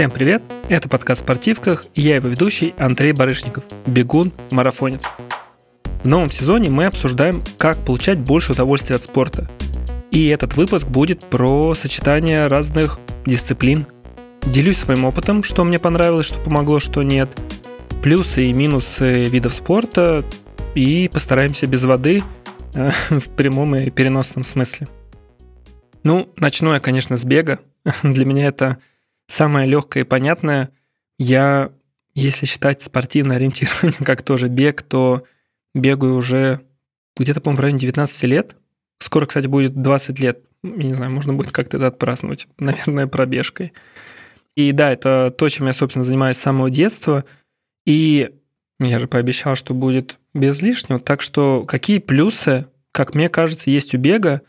Всем привет! Это подкаст «Спортивках» и я его ведущий Андрей Барышников, бегун, марафонец. В новом сезоне мы обсуждаем, как получать больше удовольствия от спорта. И этот выпуск будет про сочетание разных дисциплин. Делюсь своим опытом, что мне понравилось, что помогло, что нет, плюсы и минусы видов спорта, и постараемся без воды э, в прямом и переносном смысле. Ну, начну я, конечно, с бега. Для меня это самое легкое и понятное. Я, если считать спортивное ориентирование как тоже бег, то бегаю уже где-то, по-моему, в районе 19 лет. Скоро, кстати, будет 20 лет. Не знаю, можно будет как-то это отпраздновать, наверное, пробежкой. И да, это то, чем я, собственно, занимаюсь с самого детства. И я же пообещал, что будет без лишнего. Так что какие плюсы, как мне кажется, есть у бега,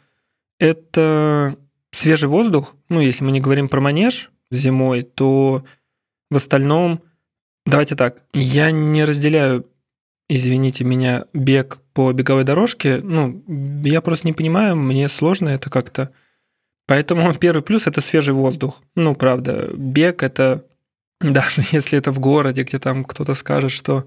это свежий воздух. Ну, если мы не говорим про манеж, зимой, то в остальном, давайте так, я не разделяю, извините меня, бег по беговой дорожке. Ну, я просто не понимаю, мне сложно это как-то. Поэтому первый плюс – это свежий воздух. Ну, правда, бег – это даже если это в городе, где там кто-то скажет, что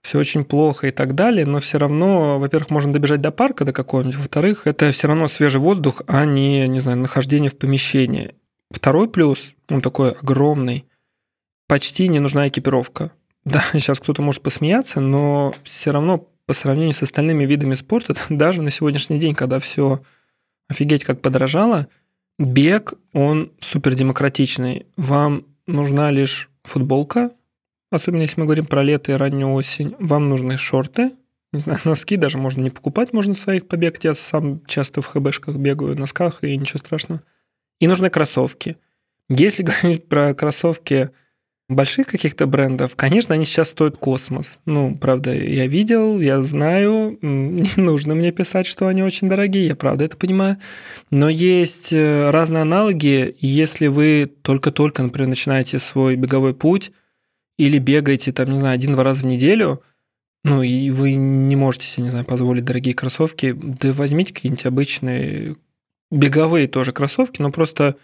все очень плохо и так далее, но все равно, во-первых, можно добежать до парка до какого-нибудь, во-вторых, это все равно свежий воздух, а не, не знаю, нахождение в помещении. Второй плюс, он такой огромный, почти не нужна экипировка. Да, сейчас кто-то может посмеяться, но все равно по сравнению с остальными видами спорта, даже на сегодняшний день, когда все офигеть как подорожало, бег, он супер демократичный. Вам нужна лишь футболка, особенно если мы говорим про лето и раннюю осень. Вам нужны шорты, не знаю, носки даже можно не покупать, можно своих побегать. Я сам часто в ХБшках бегаю, в носках, и ничего страшного. И нужны кроссовки. Если говорить про кроссовки больших каких-то брендов, конечно, они сейчас стоят космос. Ну, правда, я видел, я знаю, не нужно мне писать, что они очень дорогие, я правда это понимаю. Но есть э, разные аналоги, если вы только-только, например, начинаете свой беговой путь или бегаете, там, не знаю, один-два раза в неделю, ну, и вы не можете себе, не знаю, позволить дорогие кроссовки, да возьмите какие-нибудь обычные беговые тоже кроссовки, но просто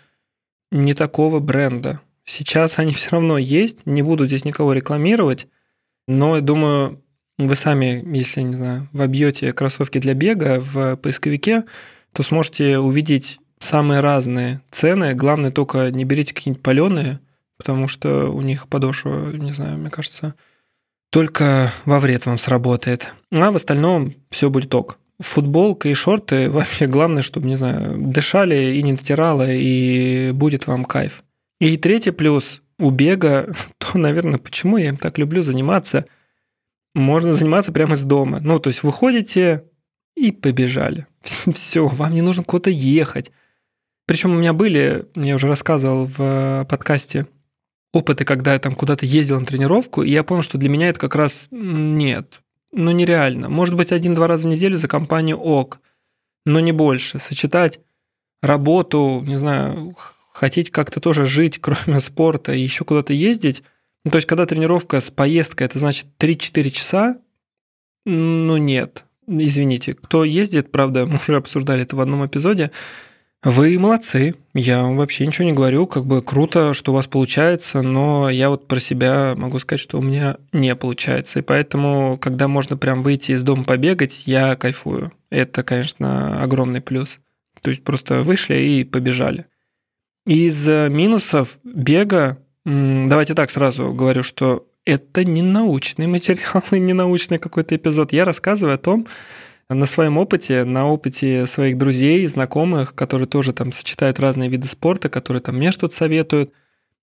не такого бренда. Сейчас они все равно есть, не буду здесь никого рекламировать, но думаю, вы сами, если, не знаю, вобьете кроссовки для бега в поисковике, то сможете увидеть самые разные цены. Главное только не берите какие-нибудь паленые, потому что у них подошва, не знаю, мне кажется, только во вред вам сработает. А в остальном все будет ок футболка и шорты вообще главное, чтобы, не знаю, дышали и не натирало, и будет вам кайф. И третий плюс у бега, то, наверное, почему я им так люблю заниматься, можно заниматься прямо из дома. Ну, то есть выходите и побежали. Все, вам не нужно куда-то ехать. Причем у меня были, я уже рассказывал в подкасте, опыты, когда я там куда-то ездил на тренировку, и я понял, что для меня это как раз нет ну, нереально. Может быть, один-два раза в неделю за компанию ок, но не больше. Сочетать работу, не знаю, хотеть как-то тоже жить, кроме спорта, и еще куда-то ездить. Ну, то есть, когда тренировка с поездкой, это значит 3-4 часа, ну, нет. Извините, кто ездит, правда, мы уже обсуждали это в одном эпизоде, вы молодцы. Я вообще ничего не говорю. Как бы круто, что у вас получается, но я вот про себя могу сказать, что у меня не получается. И поэтому, когда можно прям выйти из дома побегать, я кайфую. Это, конечно, огромный плюс. То есть просто вышли и побежали. Из минусов бега, давайте так сразу говорю, что это не научный материал и не научный какой-то эпизод. Я рассказываю о том, на своем опыте, на опыте своих друзей, знакомых, которые тоже там сочетают разные виды спорта, которые там мне что-то советуют,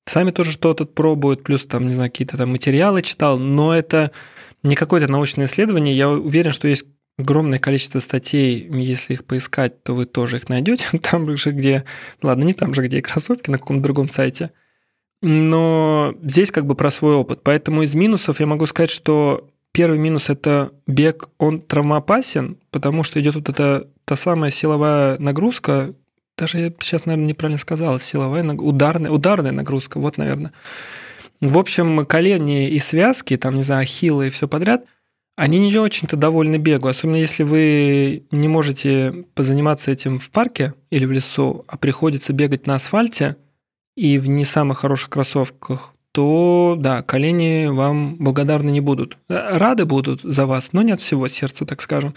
сами тоже что-то пробуют, плюс там, не знаю, какие-то там материалы читал, но это не какое-то научное исследование. Я уверен, что есть огромное количество статей, если их поискать, то вы тоже их найдете. Там же, где... Ладно, не там же, где и кроссовки, на каком-то другом сайте. Но здесь как бы про свой опыт. Поэтому из минусов я могу сказать, что Первый минус – это бег, он травмоопасен, потому что идет вот эта та самая силовая нагрузка, даже я сейчас, наверное, неправильно сказал, силовая, ударная, ударная нагрузка, вот, наверное. В общем, колени и связки, там, не знаю, хилы и все подряд, они не очень-то довольны бегу, особенно если вы не можете позаниматься этим в парке или в лесу, а приходится бегать на асфальте, и в не самых хороших кроссовках, то да, колени вам благодарны не будут. Рады будут за вас, но не от всего сердца, так скажем.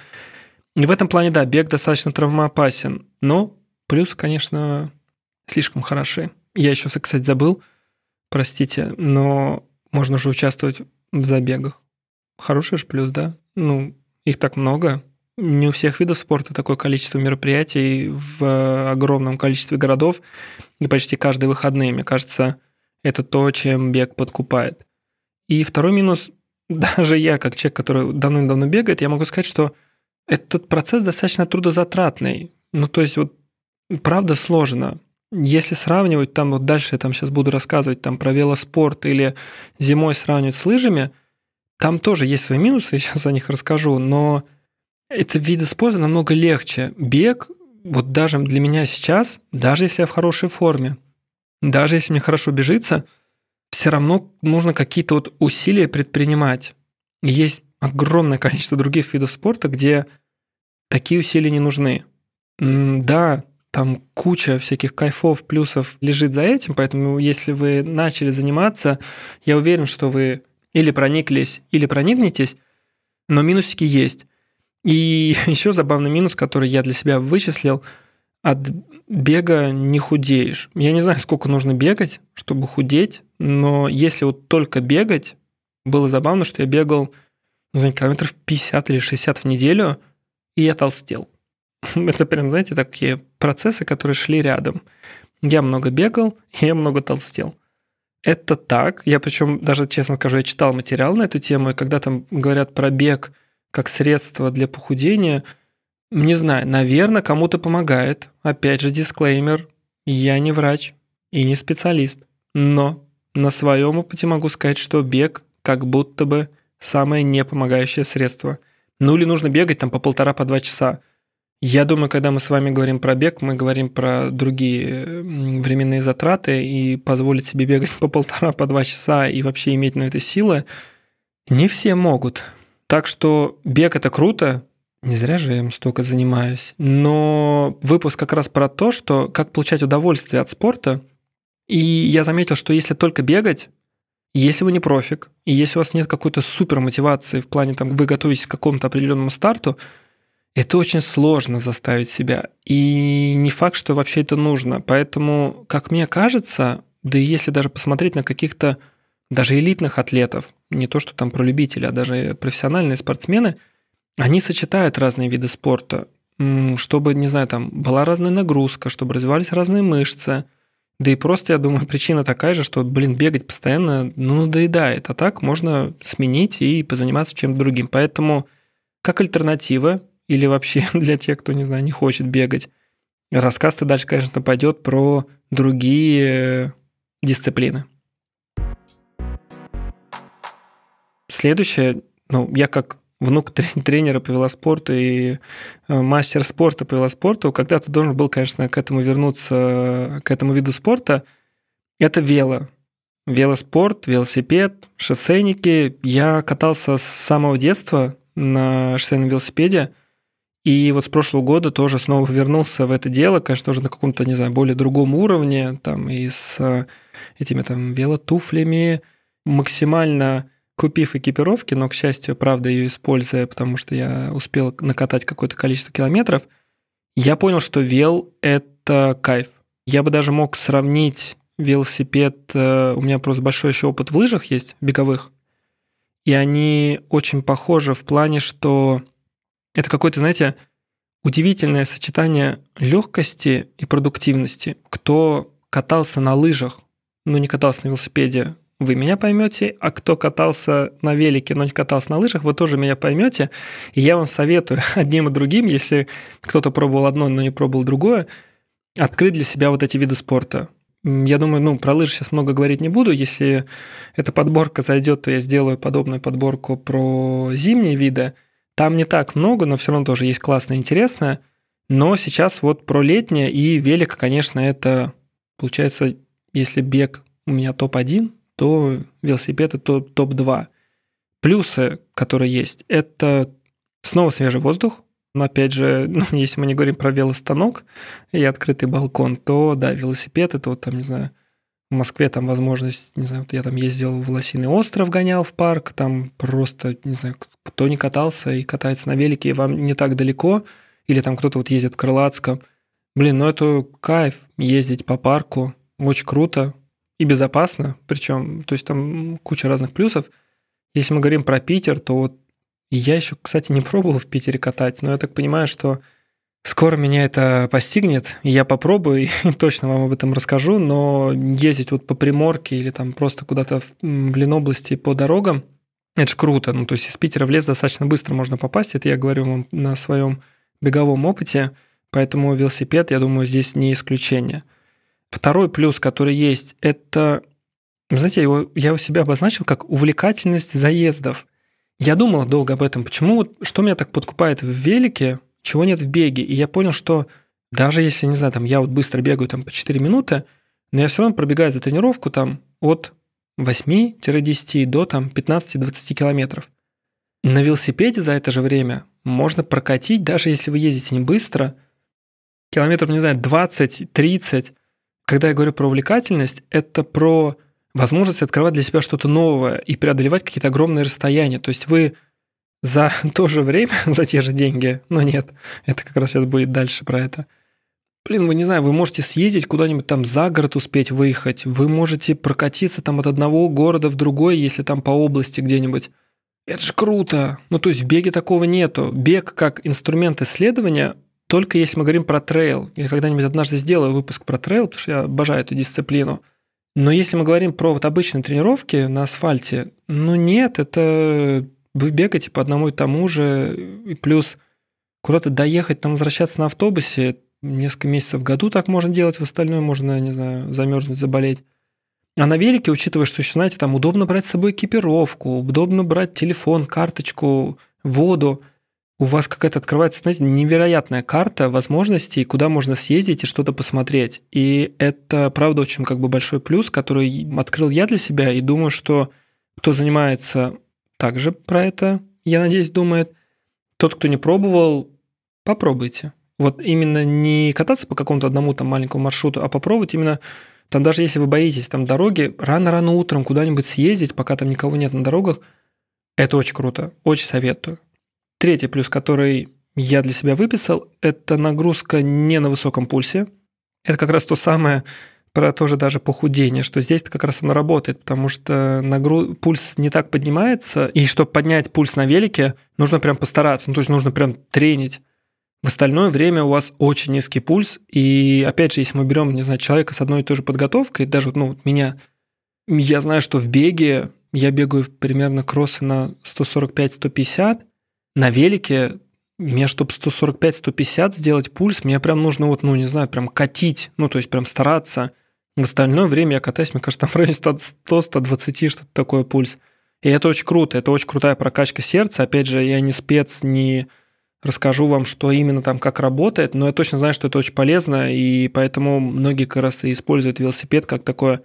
И в этом плане, да, бег достаточно травмоопасен, но плюс, конечно, слишком хороши. Я еще, кстати, забыл, простите, но можно же участвовать в забегах. Хороший же плюс, да? Ну, их так много. Не у всех видов спорта такое количество мероприятий в огромном количестве городов и почти каждые выходные. Мне кажется, это то, чем бег подкупает. И второй минус, даже я, как человек, который давно-давно бегает, я могу сказать, что этот процесс достаточно трудозатратный. Ну, то есть вот правда сложно. Если сравнивать, там вот дальше я там сейчас буду рассказывать там про велоспорт или зимой сравнивать с лыжами, там тоже есть свои минусы, я сейчас о них расскажу, но это виды спорта намного легче. Бег, вот даже для меня сейчас, даже если я в хорошей форме, даже если мне хорошо бежится, все равно нужно какие-то вот усилия предпринимать. есть огромное количество других видов спорта, где такие усилия не нужны. Да, там куча всяких кайфов, плюсов лежит за этим, поэтому если вы начали заниматься, я уверен, что вы или прониклись, или проникнетесь, но минусики есть. И еще забавный минус, который я для себя вычислил, от бега не худеешь. Я не знаю, сколько нужно бегать, чтобы худеть, но если вот только бегать, было забавно, что я бегал не знаю, километров 50 или 60 в неделю, и я толстел. Это прям, знаете, такие процессы, которые шли рядом. Я много бегал, и я много толстел. Это так. Я причем даже, честно скажу, я читал материал на эту тему, и когда там говорят про бег как средство для похудения, не знаю, наверное, кому-то помогает. Опять же, дисклеймер. Я не врач и не специалист. Но на своем опыте могу сказать, что бег как будто бы самое непомогающее средство. Ну или нужно бегать там по полтора, по два часа. Я думаю, когда мы с вами говорим про бег, мы говорим про другие временные затраты и позволить себе бегать по полтора, по два часа и вообще иметь на это силы, не все могут. Так что бег – это круто, не зря же я им столько занимаюсь. Но выпуск как раз про то, что как получать удовольствие от спорта. И я заметил, что если только бегать, если вы не профик, и если у вас нет какой-то супер мотивации в плане, там, вы готовитесь к какому-то определенному старту, это очень сложно заставить себя. И не факт, что вообще это нужно. Поэтому, как мне кажется, да и если даже посмотреть на каких-то даже элитных атлетов, не то что там про любителей, а даже профессиональные спортсмены, они сочетают разные виды спорта, чтобы, не знаю, там была разная нагрузка, чтобы развивались разные мышцы, да и просто, я думаю, причина такая же, что, блин, бегать постоянно, ну, надоедает. А так можно сменить и позаниматься чем-то другим. Поэтому как альтернатива или вообще для тех, кто, не знаю, не хочет бегать, рассказ-то дальше, конечно, пойдет про другие дисциплины. Следующее, ну, я как внук тренера по велоспорту и э, мастер спорта по велоспорту, когда-то должен был, конечно, к этому вернуться, к этому виду спорта. Это вело. Велоспорт, велосипед, шоссейники. Я катался с самого детства на шоссейном велосипеде. И вот с прошлого года тоже снова вернулся в это дело, конечно, уже на каком-то, не знаю, более другом уровне, там и с э, этими там велотуфлями, максимально купив экипировки, но, к счастью, правда, ее используя, потому что я успел накатать какое-то количество километров, я понял, что вел – это кайф. Я бы даже мог сравнить велосипед, э, у меня просто большой еще опыт в лыжах есть, беговых, и они очень похожи в плане, что это какое-то, знаете, удивительное сочетание легкости и продуктивности. Кто катался на лыжах, но не катался на велосипеде, вы меня поймете, а кто катался на велике, но не катался на лыжах, вы тоже меня поймете. И я вам советую одним и другим, если кто-то пробовал одно, но не пробовал другое, открыть для себя вот эти виды спорта. Я думаю, ну, про лыжи сейчас много говорить не буду. Если эта подборка зайдет, то я сделаю подобную подборку про зимние виды. Там не так много, но все равно тоже есть классное, интересное. Но сейчас вот про летнее и велик, конечно, это получается, если бег у меня топ-1, то велосипед это топ-2. Плюсы, которые есть, это снова свежий воздух, но опять же, ну, если мы не говорим про велостанок и открытый балкон, то да, велосипед это вот там, не знаю, В Москве там возможность, не знаю, вот я там ездил в Лосиный остров, гонял в парк, там просто, не знаю, кто не катался и катается на велике, и вам не так далеко, или там кто-то вот ездит в Крылатском. Блин, ну это кайф ездить по парку, очень круто и безопасно, причем, то есть там куча разных плюсов. Если мы говорим про Питер, то вот я еще, кстати, не пробовал в Питере катать, но я так понимаю, что Скоро меня это постигнет, я попробую и точно вам об этом расскажу, но ездить вот по Приморке или там просто куда-то в Ленобласти по дорогам, это же круто. Ну, то есть из Питера в лес достаточно быстро можно попасть, это я говорю вам на своем беговом опыте, поэтому велосипед, я думаю, здесь не исключение. Второй плюс, который есть, это, знаете, его, я у себя обозначил как увлекательность заездов. Я думал долго об этом, почему, что меня так подкупает в велике, чего нет в беге. И я понял, что даже если, не знаю, там я вот быстро бегаю там по 4 минуты, но я все равно пробегаю за тренировку там от 8-10 до там 15-20 километров. На велосипеде за это же время можно прокатить, даже если вы ездите не быстро, километров, не знаю, 20-30. Когда я говорю про увлекательность, это про возможность открывать для себя что-то новое и преодолевать какие-то огромные расстояния. То есть вы за то же время, за те же деньги, но нет, это как раз сейчас будет дальше про это. Блин, вы не знаю, вы можете съездить куда-нибудь там за город успеть выехать, вы можете прокатиться там от одного города в другой, если там по области где-нибудь. Это ж круто. Ну, то есть в беге такого нету. Бег как инструмент исследования только если мы говорим про трейл. Я когда-нибудь однажды сделаю выпуск про трейл, потому что я обожаю эту дисциплину. Но если мы говорим про вот обычные тренировки на асфальте, ну нет, это вы бегаете по одному и тому же, и плюс куда-то доехать, там возвращаться на автобусе, несколько месяцев в году так можно делать, в остальное можно, не знаю, замерзнуть, заболеть. А на велике, учитывая, что еще, знаете, там удобно брать с собой экипировку, удобно брать телефон, карточку, воду, у вас какая-то открывается, знаете, невероятная карта возможностей, куда можно съездить и что-то посмотреть. И это, правда, очень как бы большой плюс, который открыл я для себя, и думаю, что кто занимается также про это, я надеюсь, думает. Тот, кто не пробовал, попробуйте. Вот именно не кататься по какому-то одному там маленькому маршруту, а попробовать именно там даже если вы боитесь там дороги, рано-рано утром куда-нибудь съездить, пока там никого нет на дорогах, это очень круто, очень советую. Третий плюс, который я для себя выписал, это нагрузка не на высоком пульсе. Это как раз то самое, про тоже даже похудение, что здесь как раз оно работает, потому что нагруз... пульс не так поднимается, и чтобы поднять пульс на велике, нужно прям постараться, ну, то есть нужно прям тренить. В остальное время у вас очень низкий пульс, и опять же, если мы берем, не знаю, человека с одной и той же подготовкой, даже ну, вот меня, я знаю, что в беге я бегаю примерно кроссы на 145-150, на велике мне, чтобы 145-150 сделать пульс, мне прям нужно вот, ну, не знаю, прям катить, ну, то есть прям стараться – в остальное время я катаюсь, мне кажется, там в районе 100-120, что-то такое пульс. И это очень круто, это очень крутая прокачка сердца. Опять же, я не спец, не расскажу вам, что именно там как работает, но я точно знаю, что это очень полезно, и поэтому многие как раз и используют велосипед как такое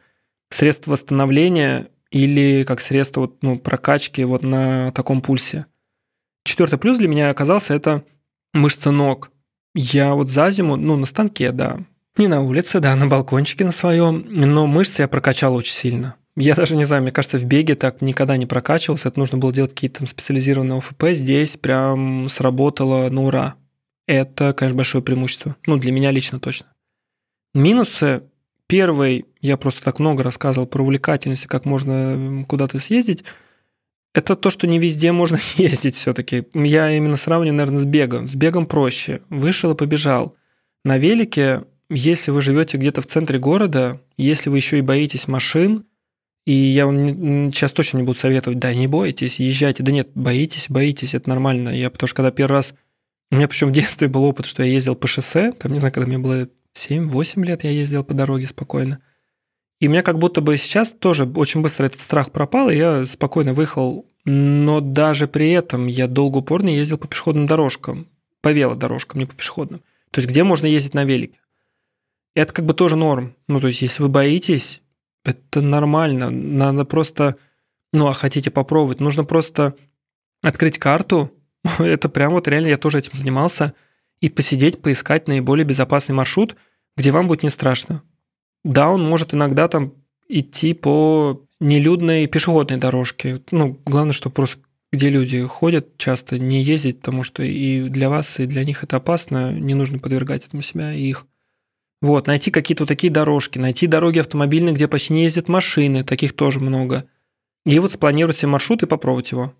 средство восстановления или как средство вот, ну, прокачки вот на таком пульсе. Четвертый плюс для меня оказался это мышцы ног. Я вот за зиму, ну, на станке, да, не на улице, да, на балкончике на своем, но мышцы я прокачал очень сильно. Я даже не знаю, мне кажется, в беге так никогда не прокачивался, это нужно было делать какие-то там специализированные ОФП, здесь прям сработало на ура. Это, конечно, большое преимущество. Ну, для меня лично точно. Минусы. Первый, я просто так много рассказывал про увлекательность, как можно куда-то съездить. Это то, что не везде можно ездить все-таки. Я именно сравниваю, наверное, с бегом. С бегом проще. Вышел и побежал. На велике если вы живете где-то в центре города, если вы еще и боитесь машин, и я вам сейчас точно не буду советовать, да, не бойтесь, езжайте. Да нет, боитесь, боитесь, это нормально. Я потому что когда первый раз... У меня причем в детстве был опыт, что я ездил по шоссе, там, не знаю, когда мне было 7-8 лет, я ездил по дороге спокойно. И у меня как будто бы сейчас тоже очень быстро этот страх пропал, и я спокойно выехал. Но даже при этом я долго упорно ездил по пешеходным дорожкам, по велодорожкам, не по пешеходным. То есть где можно ездить на велике. Это как бы тоже норм. Ну, то есть, если вы боитесь, это нормально. Надо просто, ну, а хотите попробовать, нужно просто открыть карту. это прям вот реально я тоже этим занимался. И посидеть, поискать наиболее безопасный маршрут, где вам будет не страшно. Да, он может иногда там идти по нелюдной пешеходной дорожке. Ну, главное, что просто где люди ходят, часто не ездить, потому что и для вас, и для них это опасно, не нужно подвергать этому себя и их. Вот, найти какие-то такие дорожки, найти дороги автомобильные, где почти не ездят машины, таких тоже много. И вот спланировать себе маршрут и попробовать его.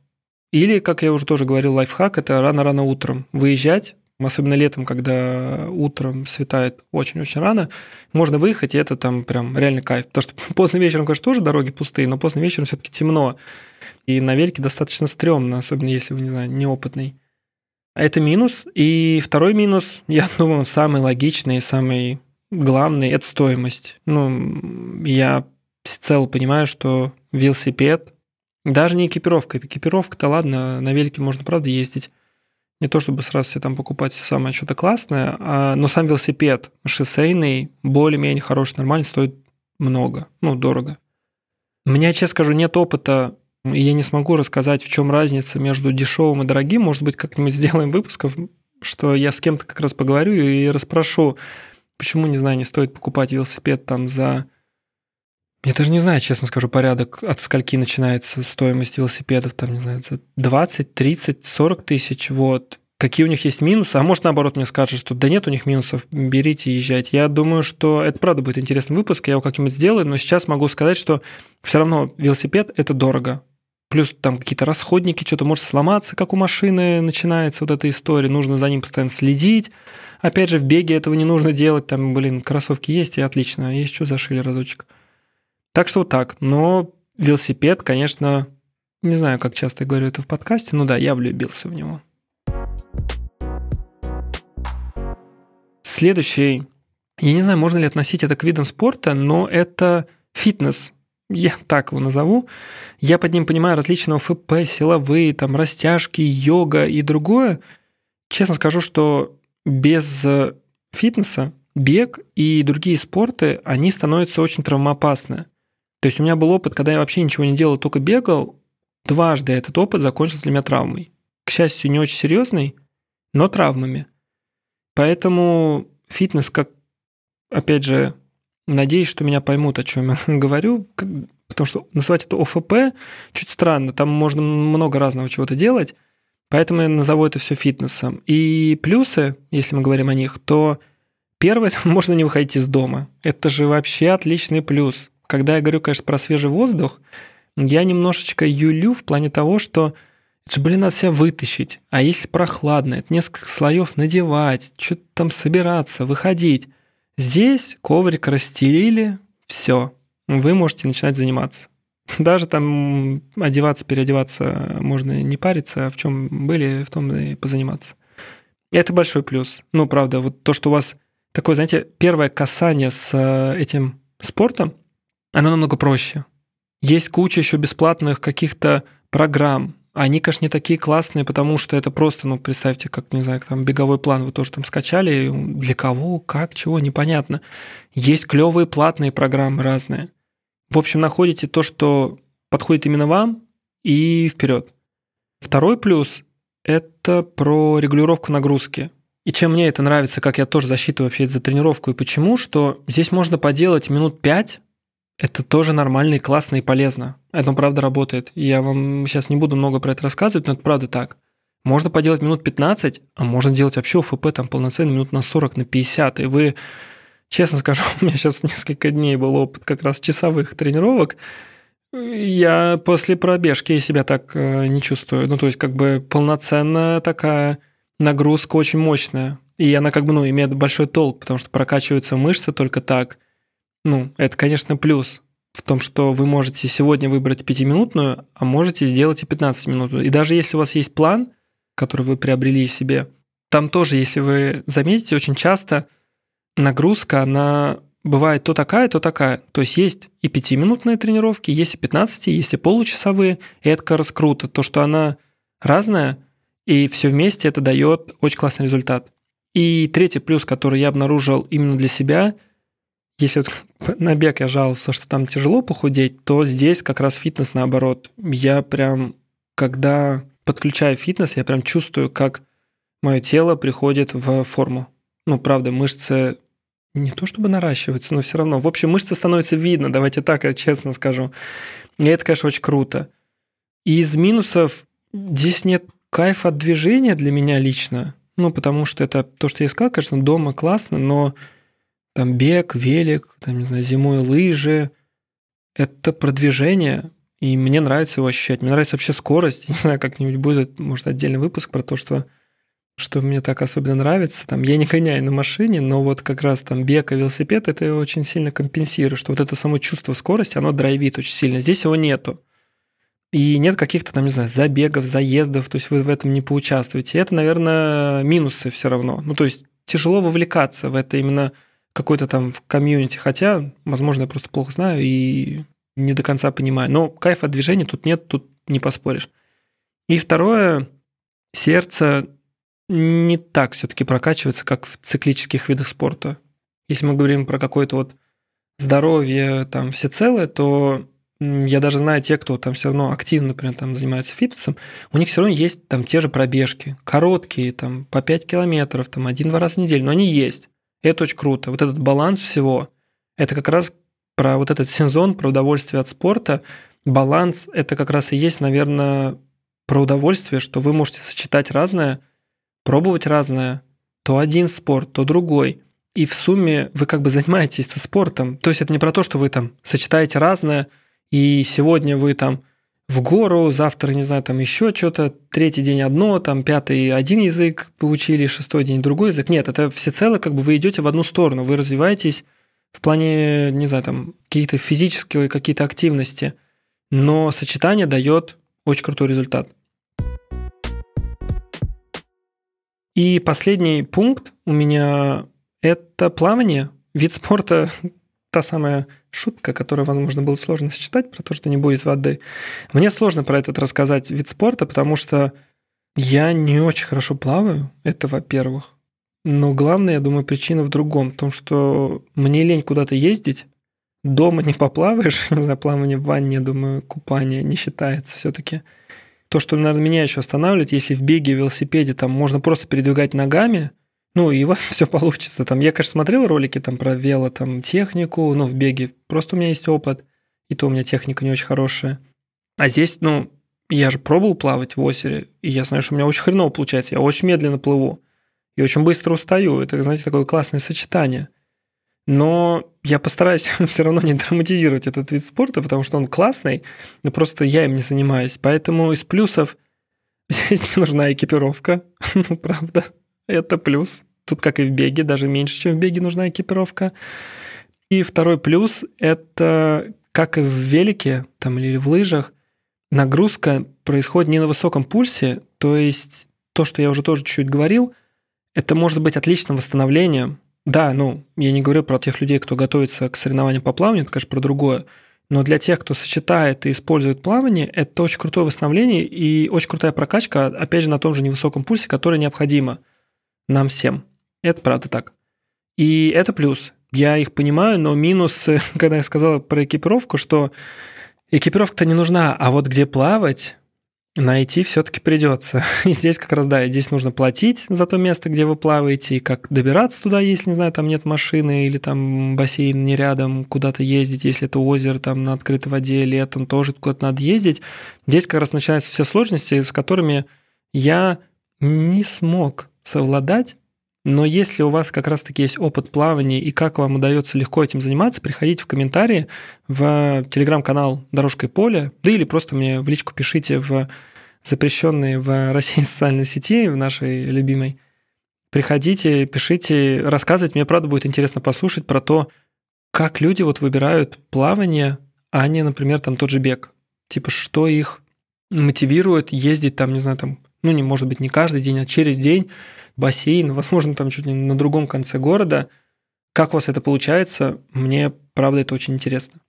Или, как я уже тоже говорил, лайфхак – это рано-рано утром выезжать, особенно летом, когда утром светает очень-очень рано, можно выехать, и это там прям реально кайф. Потому что поздно вечером, конечно, тоже дороги пустые, но поздно вечером все-таки темно. И на велике достаточно стрёмно, особенно если вы, не знаю, неопытный. А это минус. И второй минус, я думаю, самый логичный и самый главный – это стоимость. Ну, я всецело понимаю, что велосипед, даже не экипировка, экипировка-то ладно, на велике можно, правда, ездить, не то чтобы сразу себе там покупать самое что-то классное, а, но сам велосипед шоссейный, более-менее хороший, нормальный, стоит много, ну, дорого. У меня, честно скажу, нет опыта, и я не смогу рассказать, в чем разница между дешевым и дорогим. Может быть, как-нибудь сделаем выпусков, что я с кем-то как раз поговорю и расспрошу, почему, не знаю, не стоит покупать велосипед там за я даже не знаю, честно скажу, порядок, от скольки начинается стоимость велосипедов, там, не знаю, 20, 30, 40 тысяч, вот. Какие у них есть минусы, а может, наоборот, мне скажут, что да нет у них минусов, берите и езжайте. Я думаю, что это правда будет интересный выпуск, я его как-нибудь сделаю, но сейчас могу сказать, что все равно велосипед – это дорого. Плюс там какие-то расходники, что-то может сломаться, как у машины начинается вот эта история, нужно за ним постоянно следить. Опять же, в беге этого не нужно делать, там, блин, кроссовки есть, и отлично, есть что зашили разочек. Так что вот так. Но велосипед, конечно, не знаю, как часто я говорю это в подкасте, но да, я влюбился в него. Следующий, я не знаю, можно ли относить это к видам спорта, но это фитнес. Я так его назову. Я под ним понимаю различные ОФП, силовые, там, растяжки, йога и другое. Честно скажу, что без фитнеса бег и другие спорты, они становятся очень травмоопасны. То есть у меня был опыт, когда я вообще ничего не делал, только бегал. Дважды этот опыт закончился для меня травмой. К счастью, не очень серьезный, но травмами. Поэтому фитнес, как, опять же, надеюсь, что меня поймут, о чем я говорю, потому что называть это ОФП чуть странно, там можно много разного чего-то делать, поэтому я назову это все фитнесом. И плюсы, если мы говорим о них, то первое, можно не выходить из дома. Это же вообще отличный плюс. Когда я говорю, конечно, про свежий воздух, я немножечко юлю в плане того, что это же, блин, надо себя вытащить. А если прохладно, это несколько слоев надевать, что-то там собираться, выходить. Здесь коврик расстелили, все, вы можете начинать заниматься. Даже там одеваться, переодеваться можно не париться, а в чем были, в том и позаниматься. Это большой плюс. Ну, правда, вот то, что у вас такое, знаете, первое касание с э, этим спортом, оно намного проще. Есть куча еще бесплатных каких-то программ. Они, конечно, не такие классные, потому что это просто, ну, представьте, как, не знаю, там беговой план вы тоже там скачали, для кого, как, чего, непонятно. Есть клевые платные программы разные. В общем, находите то, что подходит именно вам, и вперед. Второй плюс – это про регулировку нагрузки. И чем мне это нравится, как я тоже засчитываю вообще за тренировку и почему, что здесь можно поделать минут пять это тоже нормально и классно и полезно. Это правда работает. Я вам сейчас не буду много про это рассказывать, но это правда так. Можно поделать минут 15, а можно делать вообще УФП там полноценно минут на 40, на 50. И вы, честно скажу, у меня сейчас несколько дней был опыт как раз часовых тренировок. Я после пробежки себя так э, не чувствую. Ну, то есть, как бы полноценная такая нагрузка очень мощная. И она как бы, ну, имеет большой толк, потому что прокачиваются мышцы только так – ну, это, конечно, плюс в том, что вы можете сегодня выбрать пятиминутную, а можете сделать и 15 минут. И даже если у вас есть план, который вы приобрели себе, там тоже, если вы заметите, очень часто нагрузка, она бывает то такая, то такая. То есть есть и пятиминутные тренировки, есть и 15, есть и получасовые, и это как раз круто. То, что она разная, и все вместе это дает очень классный результат. И третий плюс, который я обнаружил именно для себя – если вот на бег я жаловался, что там тяжело похудеть, то здесь как раз фитнес наоборот. Я прям, когда подключаю фитнес, я прям чувствую, как мое тело приходит в форму. Ну, правда, мышцы не то чтобы наращиваются, но все равно. В общем, мышцы становятся видно, давайте так, я честно скажу. И это, конечно, очень круто. И из минусов здесь нет кайфа от движения для меня лично. Ну, потому что это то, что я сказал, конечно, дома классно, но там бег, велик, там, не знаю, зимой лыжи, это продвижение, и мне нравится его ощущать. Мне нравится вообще скорость. Не знаю, как-нибудь будет, может, отдельный выпуск про то, что что мне так особенно нравится. Там, я не гоняю на машине, но вот как раз там бег и велосипед, это очень сильно компенсирует, что вот это само чувство скорости, оно драйвит очень сильно. Здесь его нету. И нет каких-то там, не знаю, забегов, заездов, то есть вы в этом не поучаствуете. Это, наверное, минусы все равно. Ну, то есть тяжело вовлекаться в это именно какой-то там в комьюнити, хотя, возможно, я просто плохо знаю и не до конца понимаю. Но кайфа от движения тут нет, тут не поспоришь. И второе, сердце не так все-таки прокачивается, как в циклических видах спорта. Если мы говорим про какое-то вот здоровье там всецелое, то я даже знаю те, кто там все равно активно, например, там занимается фитнесом, у них все равно есть там те же пробежки, короткие, там по 5 километров, там один-два раза в неделю, но они есть. Это очень круто. Вот этот баланс всего, это как раз про вот этот сезон, про удовольствие от спорта. Баланс – это как раз и есть, наверное, про удовольствие, что вы можете сочетать разное, пробовать разное, то один спорт, то другой. И в сумме вы как бы занимаетесь спортом. То есть это не про то, что вы там сочетаете разное, и сегодня вы там в гору, завтра, не знаю, там еще что-то, третий день одно, там пятый один язык получили, шестой день другой язык. Нет, это всецело как бы вы идете в одну сторону, вы развиваетесь в плане, не знаю, там какие-то физические какие-то активности, но сочетание дает очень крутой результат. И последний пункт у меня – это плавание. Вид спорта та самая шутка, которую, возможно, было сложно сочетать, про то, что не будет воды. Мне сложно про этот рассказать вид спорта, потому что я не очень хорошо плаваю, это во-первых. Но главная, я думаю, причина в другом, в том, что мне лень куда-то ездить, дома не поплаваешь, за плавание в ванне, я думаю, купание не считается все таки То, что, наверное, меня еще останавливает, если в беге, в велосипеде там можно просто передвигать ногами, ну, и у вас все получится. Там, я, конечно, смотрел ролики там про вело, там, технику, ну, в беге. Просто у меня есть опыт, и то у меня техника не очень хорошая. А здесь, ну, я же пробовал плавать в озере, и я знаю, что у меня очень хреново получается. Я очень медленно плыву и очень быстро устаю. Это, знаете, такое классное сочетание. Но я постараюсь все равно не драматизировать этот вид спорта, потому что он классный, но просто я им не занимаюсь. Поэтому из плюсов здесь нужна экипировка, ну, правда. Это плюс. Тут, как и в беге, даже меньше, чем в беге нужна экипировка. И второй плюс – это, как и в велике там, или в лыжах, нагрузка происходит не на высоком пульсе, то есть то, что я уже тоже чуть-чуть говорил, это может быть отличным восстановлением. Да, ну, я не говорю про тех людей, кто готовится к соревнованиям по плаванию, это, конечно, про другое. Но для тех, кто сочетает и использует плавание, это очень крутое восстановление и очень крутая прокачка, опять же, на том же невысоком пульсе, который необходимо нам всем. Это правда так. И это плюс. Я их понимаю, но минус, когда я сказал про экипировку, что экипировка-то не нужна, а вот где плавать, найти все-таки придется. И здесь как раз, да, здесь нужно платить за то место, где вы плаваете, и как добираться туда, если, не знаю, там нет машины, или там бассейн не рядом, куда-то ездить, если это озеро там на открытой воде, летом тоже куда-то надо ездить. Здесь как раз начинаются все сложности, с которыми я не смог совладать, но если у вас как раз-таки есть опыт плавания и как вам удается легко этим заниматься, приходите в комментарии в телеграм-канал «Дорожка и поле», да или просто мне в личку пишите в запрещенные в России социальной сети, в нашей любимой. Приходите, пишите, рассказывайте. Мне, правда, будет интересно послушать про то, как люди вот выбирают плавание, а не, например, там тот же бег. Типа, что их мотивирует ездить там, не знаю, там ну, не может быть не каждый день, а через день бассейн, возможно, там чуть ли на другом конце города. Как у вас это получается? Мне, правда, это очень интересно.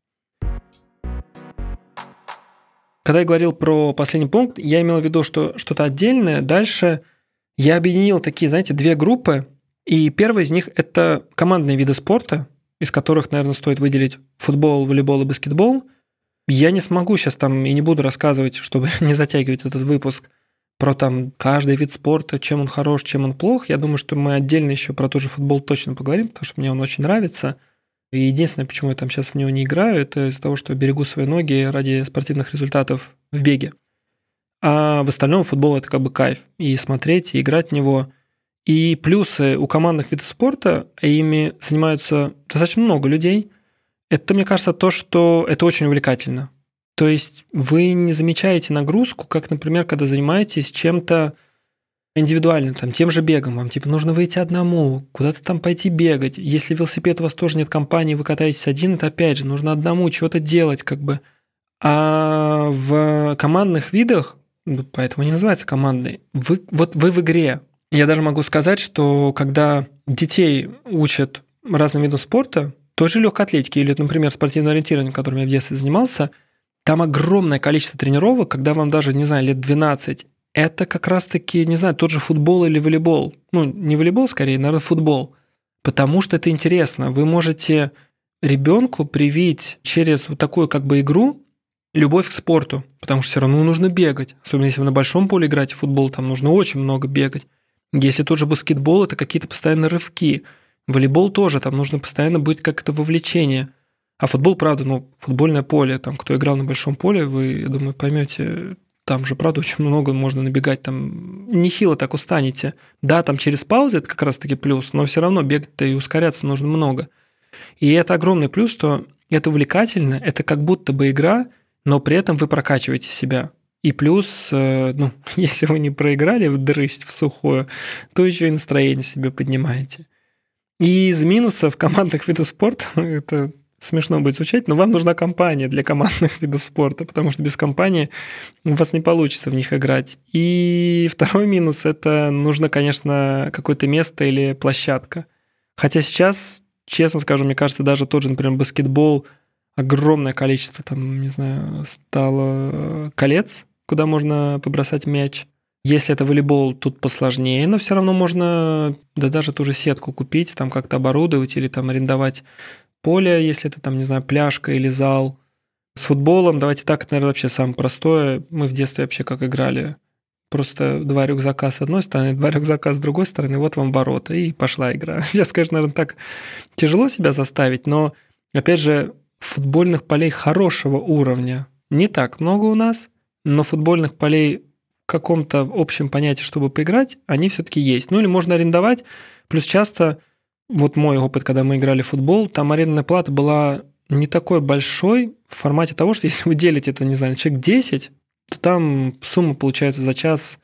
Когда я говорил про последний пункт, я имел в виду, что что-то отдельное. Дальше я объединил такие, знаете, две группы. И первая из них – это командные виды спорта, из которых, наверное, стоит выделить футбол, волейбол и баскетбол. Я не смогу сейчас там и не буду рассказывать, чтобы не затягивать этот выпуск – про там каждый вид спорта, чем он хорош, чем он плох. Я думаю, что мы отдельно еще про тот же футбол точно поговорим, потому что мне он очень нравится. И единственное, почему я там сейчас в него не играю, это из-за того, что берегу свои ноги ради спортивных результатов в беге. А в остальном футбол это как бы кайф. И смотреть, и играть в него. И плюсы у командных видов спорта, а ими занимаются достаточно много людей, это, мне кажется, то, что это очень увлекательно. То есть вы не замечаете нагрузку, как, например, когда занимаетесь чем-то индивидуальным, там, тем же бегом. Вам типа нужно выйти одному, куда-то там пойти бегать. Если велосипед у вас тоже нет компании, вы катаетесь один, это опять же нужно одному чего-то делать, как бы. А в командных видах, ну, поэтому не называется командный, вы, вот вы в игре. Я даже могу сказать, что когда детей учат разным видам спорта, той же легкой атлетики или, например, спортивное ориентирование, которым я в детстве занимался – там огромное количество тренировок, когда вам даже, не знаю, лет 12. Это как раз-таки, не знаю, тот же футбол или волейбол. Ну, не волейбол, скорее, наверное, футбол. Потому что это интересно. Вы можете ребенку привить через вот такую как бы игру любовь к спорту, потому что все равно нужно бегать. Особенно если вы на большом поле играете в футбол, там нужно очень много бегать. Если тот же баскетбол, это какие-то постоянные рывки. Волейбол тоже, там нужно постоянно быть как это вовлечение – а футбол, правда, ну, футбольное поле, там, кто играл на большом поле, вы, я думаю, поймете, там же, правда, очень много можно набегать, там нехило так устанете. Да, там через паузы это как раз-таки плюс, но все равно бегать-то и ускоряться нужно много. И это огромный плюс, что это увлекательно, это как будто бы игра, но при этом вы прокачиваете себя. И плюс, э, ну, если вы не проиграли в дрысть в сухую, то еще и настроение себе поднимаете. И из минусов командных видов спорта, это смешно будет звучать, но вам нужна компания для командных видов спорта, потому что без компании у вас не получится в них играть. И второй минус – это нужно, конечно, какое-то место или площадка. Хотя сейчас, честно скажу, мне кажется, даже тот же, например, баскетбол, огромное количество, там, не знаю, стало колец, куда можно побросать мяч. Если это волейбол, тут посложнее, но все равно можно, да даже ту же сетку купить, там как-то оборудовать или там арендовать поле, если это там, не знаю, пляжка или зал. С футболом, давайте так, это, наверное, вообще самое простое. Мы в детстве вообще как играли. Просто два рюкзака с одной стороны, два рюкзака с другой стороны, вот вам ворота, и пошла игра. Сейчас, конечно, наверное, так тяжело себя заставить, но, опять же, футбольных полей хорошего уровня не так много у нас, но футбольных полей в каком-то общем понятии, чтобы поиграть, они все-таки есть. Ну или можно арендовать, плюс часто вот мой опыт, когда мы играли в футбол, там арендная плата была не такой большой в формате того, что если вы делите это, не знаю, человек 10, то там сумма получается за час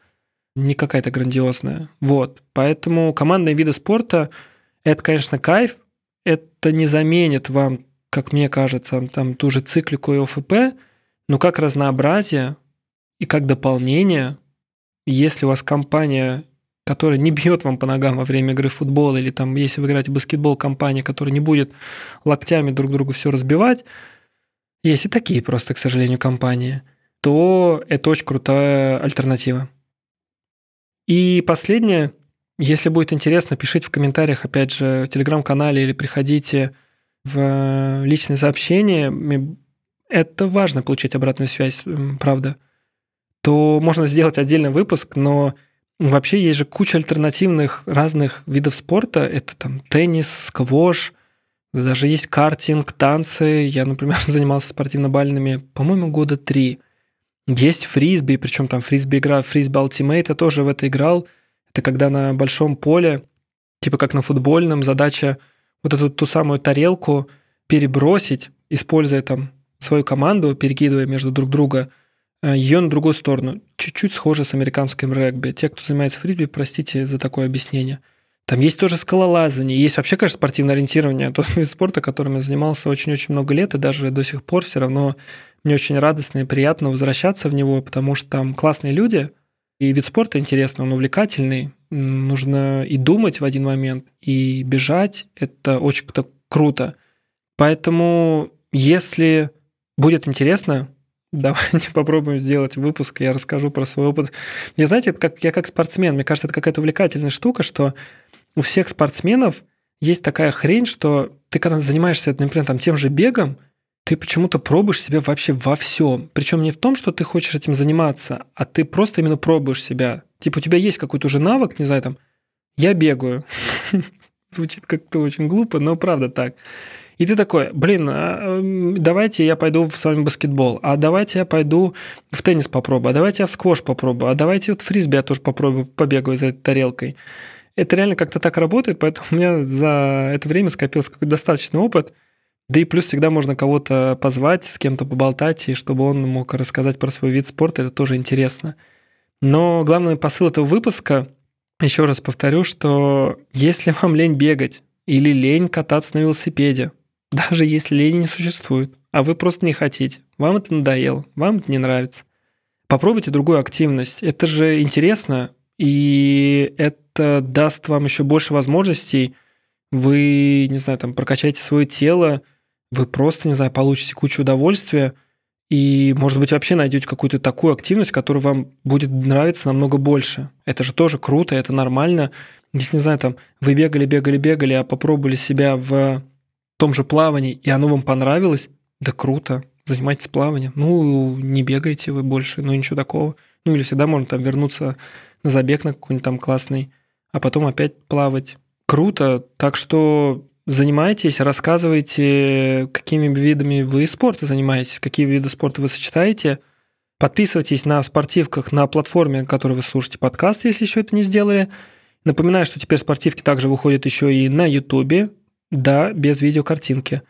не какая-то грандиозная. Вот. Поэтому командные виды спорта – это, конечно, кайф, это не заменит вам, как мне кажется, там ту же циклику и ОФП, но как разнообразие и как дополнение, если у вас компания который не бьет вам по ногам во время игры в футбол, или там, если вы играете в баскетбол, компания, которая не будет локтями друг другу все разбивать, есть и такие просто, к сожалению, компании, то это очень крутая альтернатива. И последнее, если будет интересно, пишите в комментариях, опять же, в телеграм-канале или приходите в личные сообщения. Это важно получить обратную связь, правда. То можно сделать отдельный выпуск, но Вообще есть же куча альтернативных разных видов спорта. Это там теннис, сквош, даже есть картинг, танцы. Я, например, занимался спортивно-бальными, по-моему, года три. Есть фрисби, причем там фрисби игра, фрисби Ultimate, я тоже в это играл. Это когда на большом поле, типа как на футбольном, задача вот эту ту самую тарелку перебросить, используя там свою команду, перекидывая между друг друга – ее на другую сторону. Чуть-чуть схоже с американским регби. Те, кто занимается фрисби, простите за такое объяснение. Там есть тоже скалолазание, есть вообще, конечно, спортивное ориентирование. Тот вид спорта, которым я занимался очень-очень много лет, и даже до сих пор все равно мне очень радостно и приятно возвращаться в него, потому что там классные люди, и вид спорта интересный, он увлекательный. Нужно и думать в один момент, и бежать. Это очень круто. Поэтому, если будет интересно, давайте попробуем сделать выпуск, я расскажу про свой опыт. Не знаете, это как, я как спортсмен, мне кажется, это какая-то увлекательная штука, что у всех спортсменов есть такая хрень, что ты когда занимаешься, например, там, тем же бегом, ты почему-то пробуешь себя вообще во всем. Причем не в том, что ты хочешь этим заниматься, а ты просто именно пробуешь себя. Типа у тебя есть какой-то уже навык, не знаю, там, я бегаю. Звучит как-то очень глупо, но правда так. И ты такой, блин, а, давайте я пойду с вами в баскетбол, а давайте я пойду в теннис попробую, а давайте я в сквош попробую, а давайте вот фрисби я тоже попробую, побегаю за этой тарелкой. Это реально как-то так работает, поэтому у меня за это время скопился какой-то достаточный опыт. Да и плюс всегда можно кого-то позвать, с кем-то поболтать, и чтобы он мог рассказать про свой вид спорта, это тоже интересно. Но главный посыл этого выпуска, еще раз повторю, что если вам лень бегать или лень кататься на велосипеде, даже если лени не существует, а вы просто не хотите, вам это надоело, вам это не нравится, попробуйте другую активность. Это же интересно, и это даст вам еще больше возможностей. Вы, не знаю, там прокачаете свое тело, вы просто, не знаю, получите кучу удовольствия, и, может быть, вообще найдете какую-то такую активность, которая вам будет нравиться намного больше. Это же тоже круто, это нормально. Если, не знаю, там, вы бегали, бегали, бегали, а попробовали себя в том же плавании, и оно вам понравилось, да круто, занимайтесь плаванием. Ну, не бегайте вы больше, ну ничего такого. Ну, или всегда можно там вернуться на забег на какой-нибудь там классный, а потом опять плавать. Круто, так что занимайтесь, рассказывайте, какими видами вы спорта занимаетесь, какие виды спорта вы сочетаете. Подписывайтесь на спортивках на платформе, на которой вы слушаете подкаст, если еще это не сделали. Напоминаю, что теперь спортивки также выходят еще и на Ютубе. Да, без видеокартинки.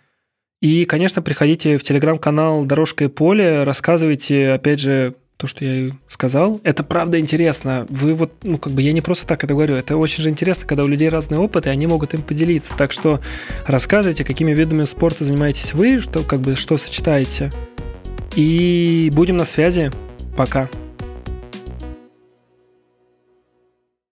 И, конечно, приходите в телеграм-канал «Дорожка и поле», рассказывайте, опять же, то, что я и сказал. Это правда интересно. Вы вот, ну, как бы я не просто так это говорю. Это очень же интересно, когда у людей разные опыты, и они могут им поделиться. Так что рассказывайте, какими видами спорта занимаетесь вы, что, как бы, что сочетаете. И будем на связи. Пока.